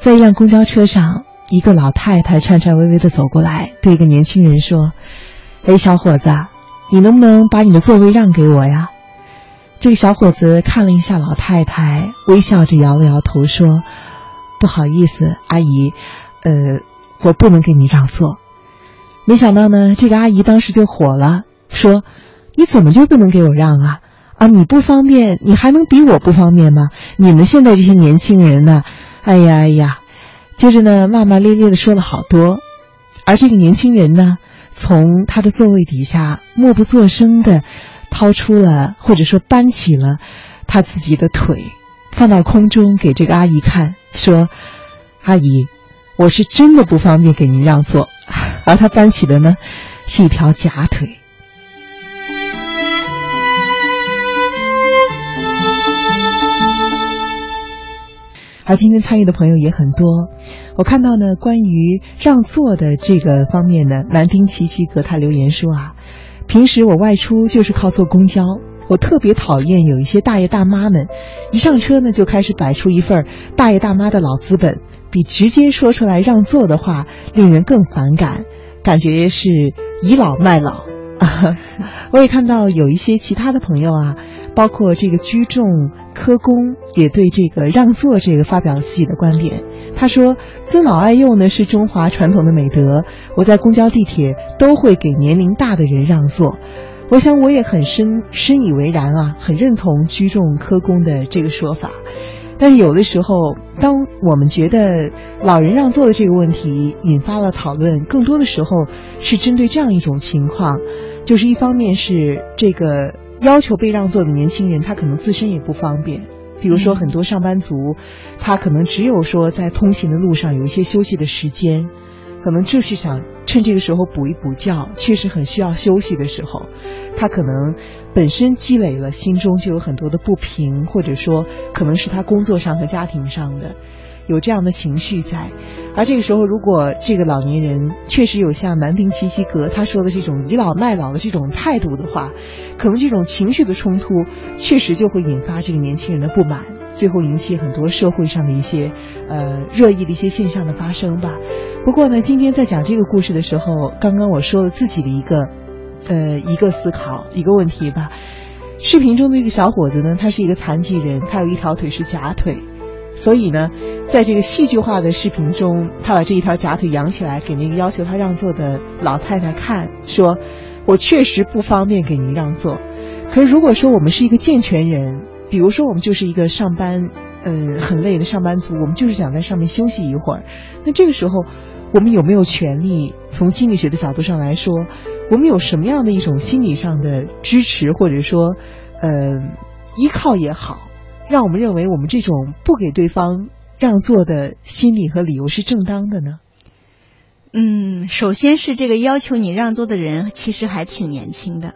在一辆公交车上，一个老太太颤颤巍巍的走过来，对一个年轻人说：“哎，小伙子，你能不能把你的座位让给我呀？”这个小伙子看了一下老太太，微笑着摇了摇头说：“不好意思，阿姨，呃，我不能给你让座。”没想到呢，这个阿姨当时就火了，说：“你怎么就不能给我让啊？啊，你不方便，你还能比我不方便吗？你们现在这些年轻人呢？”哎呀哎呀，接着呢，骂骂咧咧的说了好多，而这个年轻人呢，从他的座位底下默不作声的掏出了，或者说搬起了他自己的腿，放到空中给这个阿姨看，说：“阿姨，我是真的不方便给您让座。”而他搬起的呢，是一条假腿。而今天参与的朋友也很多，我看到呢，关于让座的这个方面呢，南丁奇奇给他留言说啊，平时我外出就是靠坐公交，我特别讨厌有一些大爷大妈们，一上车呢就开始摆出一份大爷大妈的老资本，比直接说出来让座的话令人更反感，感觉是倚老卖老。我也看到有一些其他的朋友啊。包括这个居众科工也对这个让座这个发表了自己的观点。他说：“尊老爱幼呢是中华传统的美德，我在公交、地铁都会给年龄大的人让座。我想我也很深深以为然啊，很认同居众科工的这个说法。但是有的时候，当我们觉得老人让座的这个问题引发了讨论，更多的时候是针对这样一种情况，就是一方面是这个。”要求被让座的年轻人，他可能自身也不方便。比如说，很多上班族，他可能只有说在通勤的路上有一些休息的时间，可能就是想趁这个时候补一补觉，确实很需要休息的时候，他可能本身积累了心中就有很多的不平，或者说可能是他工作上和家庭上的。有这样的情绪在，而这个时候，如果这个老年人确实有像南丁奇奇格他说的这种倚老卖老的这种态度的话，可能这种情绪的冲突确实就会引发这个年轻人的不满，最后引起很多社会上的一些呃热议的一些现象的发生吧。不过呢，今天在讲这个故事的时候，刚刚我说了自己的一个呃一个思考一个问题吧。视频中的一个小伙子呢，他是一个残疾人，他有一条腿是假腿。所以呢，在这个戏剧化的视频中，他把这一条假腿扬起来，给那个要求他让座的老太太看，说：“我确实不方便给您让座。可是如果说我们是一个健全人，比如说我们就是一个上班，嗯，很累的上班族，我们就是想在上面休息一会儿，那这个时候，我们有没有权利从心理学的角度上来说，我们有什么样的一种心理上的支持，或者说，呃，依靠也好？”让我们认为我们这种不给对方让座的心理和理由是正当的呢？嗯，首先是这个要求你让座的人其实还挺年轻的，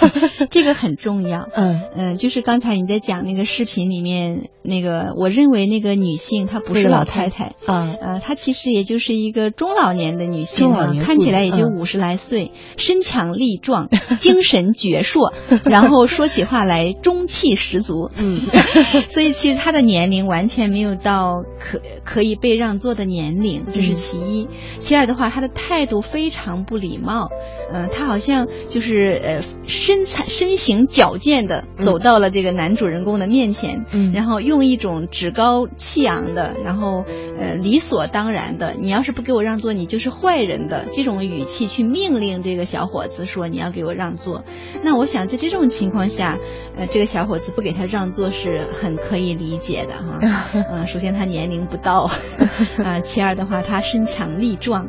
这个很重要。嗯嗯，就是刚才你在讲那个视频里面那个，我认为那个女性她不是老太太啊，呃，她其实也就是一个中老年的女性啊，看起来也就五十来岁，身强力壮，精神矍铄，然后说起话来中气十足。嗯，所以其实她的年龄完全没有到可可以被让座的年龄，这是其一。其二。的话，他的态度非常不礼貌，嗯，他好像就是呃身材身形矫健的走到了这个男主人公的面前，嗯，然后用一种趾高气昂的，然后呃理所当然的，你要是不给我让座，你就是坏人的这种语气去命令这个小伙子说你要给我让座。那我想在这种情况下，呃，这个小伙子不给他让座是很可以理解的哈，嗯，首先他年龄不到，啊，其二的话他身强力壮。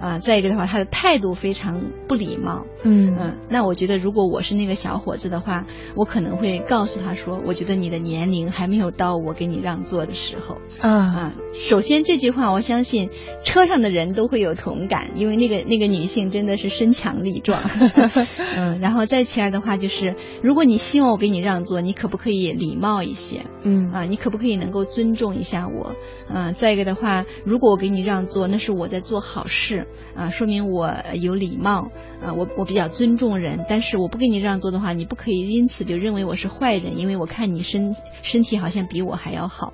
啊，再一个的话，他的态度非常不礼貌。嗯嗯，那我觉得如果我是那个小伙子的话，我可能会告诉他说，我觉得你的年龄还没有到我给你让座的时候。啊啊，首先这句话，我相信车上的人都会有同感，因为那个那个女性真的是身强力壮。嗯，然后再其二的话，就是如果你希望我给你让座，你可不可以礼貌一些？嗯啊，你可不可以能够尊重一下我？嗯，再一个的话，如果我给你让座，那是我在做好事。啊，说明我有礼貌啊，我我比较尊重人，但是我不给你让座的话，你不可以因此就认为我是坏人，因为我看你身身体好像比我还要好。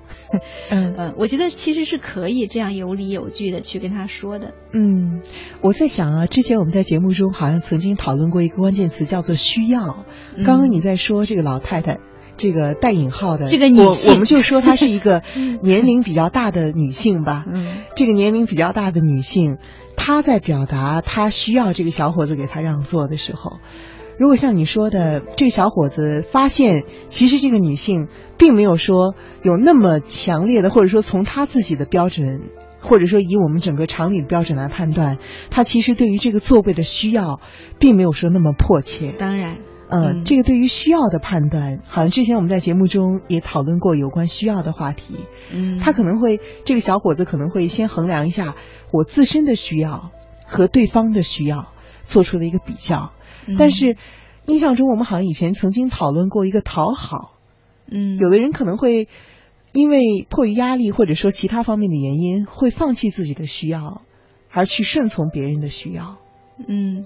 嗯 嗯，我觉得其实是可以这样有理有据的去跟他说的。嗯，我在想啊，之前我们在节目中好像曾经讨论过一个关键词，叫做需要。刚刚你在说这个老太太，这个带引号的这个女性，我们就说她是一个 年龄比较大的女性吧。嗯，这个年龄比较大的女性，她在表达她需要这个小伙子给她让座的时候。如果像你说的，这个小伙子发现，其实这个女性并没有说有那么强烈的，或者说从她自己的标准，或者说以我们整个常理的标准来判断，他其实对于这个座位的需要，并没有说那么迫切。当然，呃，这个对于需要的判断，好像之前我们在节目中也讨论过有关需要的话题。嗯，他可能会，这个小伙子可能会先衡量一下我自身的需要和对方的需要，做出了一个比较。但是，印象中我们好像以前曾经讨论过一个讨好，嗯，有的人可能会因为迫于压力或者说其他方面的原因，会放弃自己的需要，而去顺从别人的需要。嗯，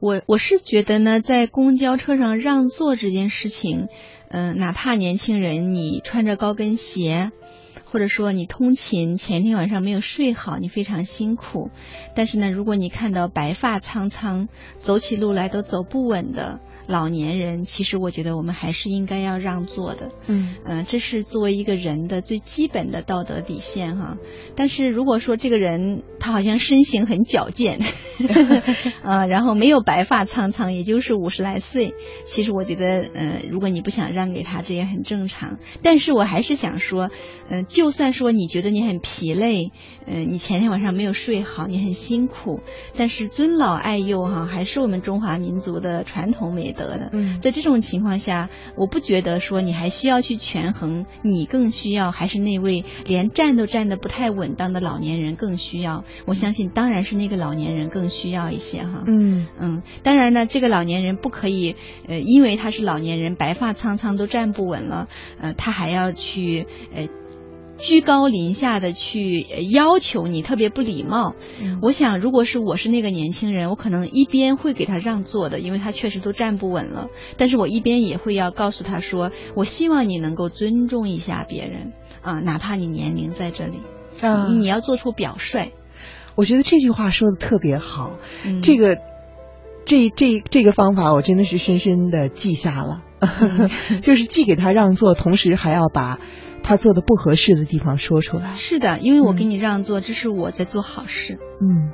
我我是觉得呢，在公交车上让座这件事情，嗯，哪怕年轻人你穿着高跟鞋。或者说你通勤前一天晚上没有睡好，你非常辛苦。但是呢，如果你看到白发苍苍、走起路来都走不稳的。老年人，其实我觉得我们还是应该要让座的，嗯嗯，这是作为一个人的最基本的道德底线哈。但是如果说这个人他好像身形很矫健，啊，然后没有白发苍苍，也就是五十来岁，其实我觉得，呃，如果你不想让给他，这也很正常。但是我还是想说，嗯，就算说你觉得你很疲累，嗯，你前天晚上没有睡好，你很辛苦，但是尊老爱幼哈，还是我们中华民族的传统美德。的，嗯，在这种情况下，我不觉得说你还需要去权衡，你更需要还是那位连站都站得不太稳当的老年人更需要？我相信当然是那个老年人更需要一些哈，嗯嗯，当然呢，这个老年人不可以，呃，因为他是老年人，白发苍苍都站不稳了，呃，他还要去，呃。居高临下的去要求你，特别不礼貌。我想，如果是我是那个年轻人，我可能一边会给他让座的，因为他确实都站不稳了。但是我一边也会要告诉他说，我希望你能够尊重一下别人啊，哪怕你年龄在这里，你要做出表率。我觉得这句话说的特别好，这个这这这个方法我真的是深深的记下了，就是既给他让座，同时还要把。他做的不合适的地方说出来。是的，因为我给你让座，这是我在做好事。嗯。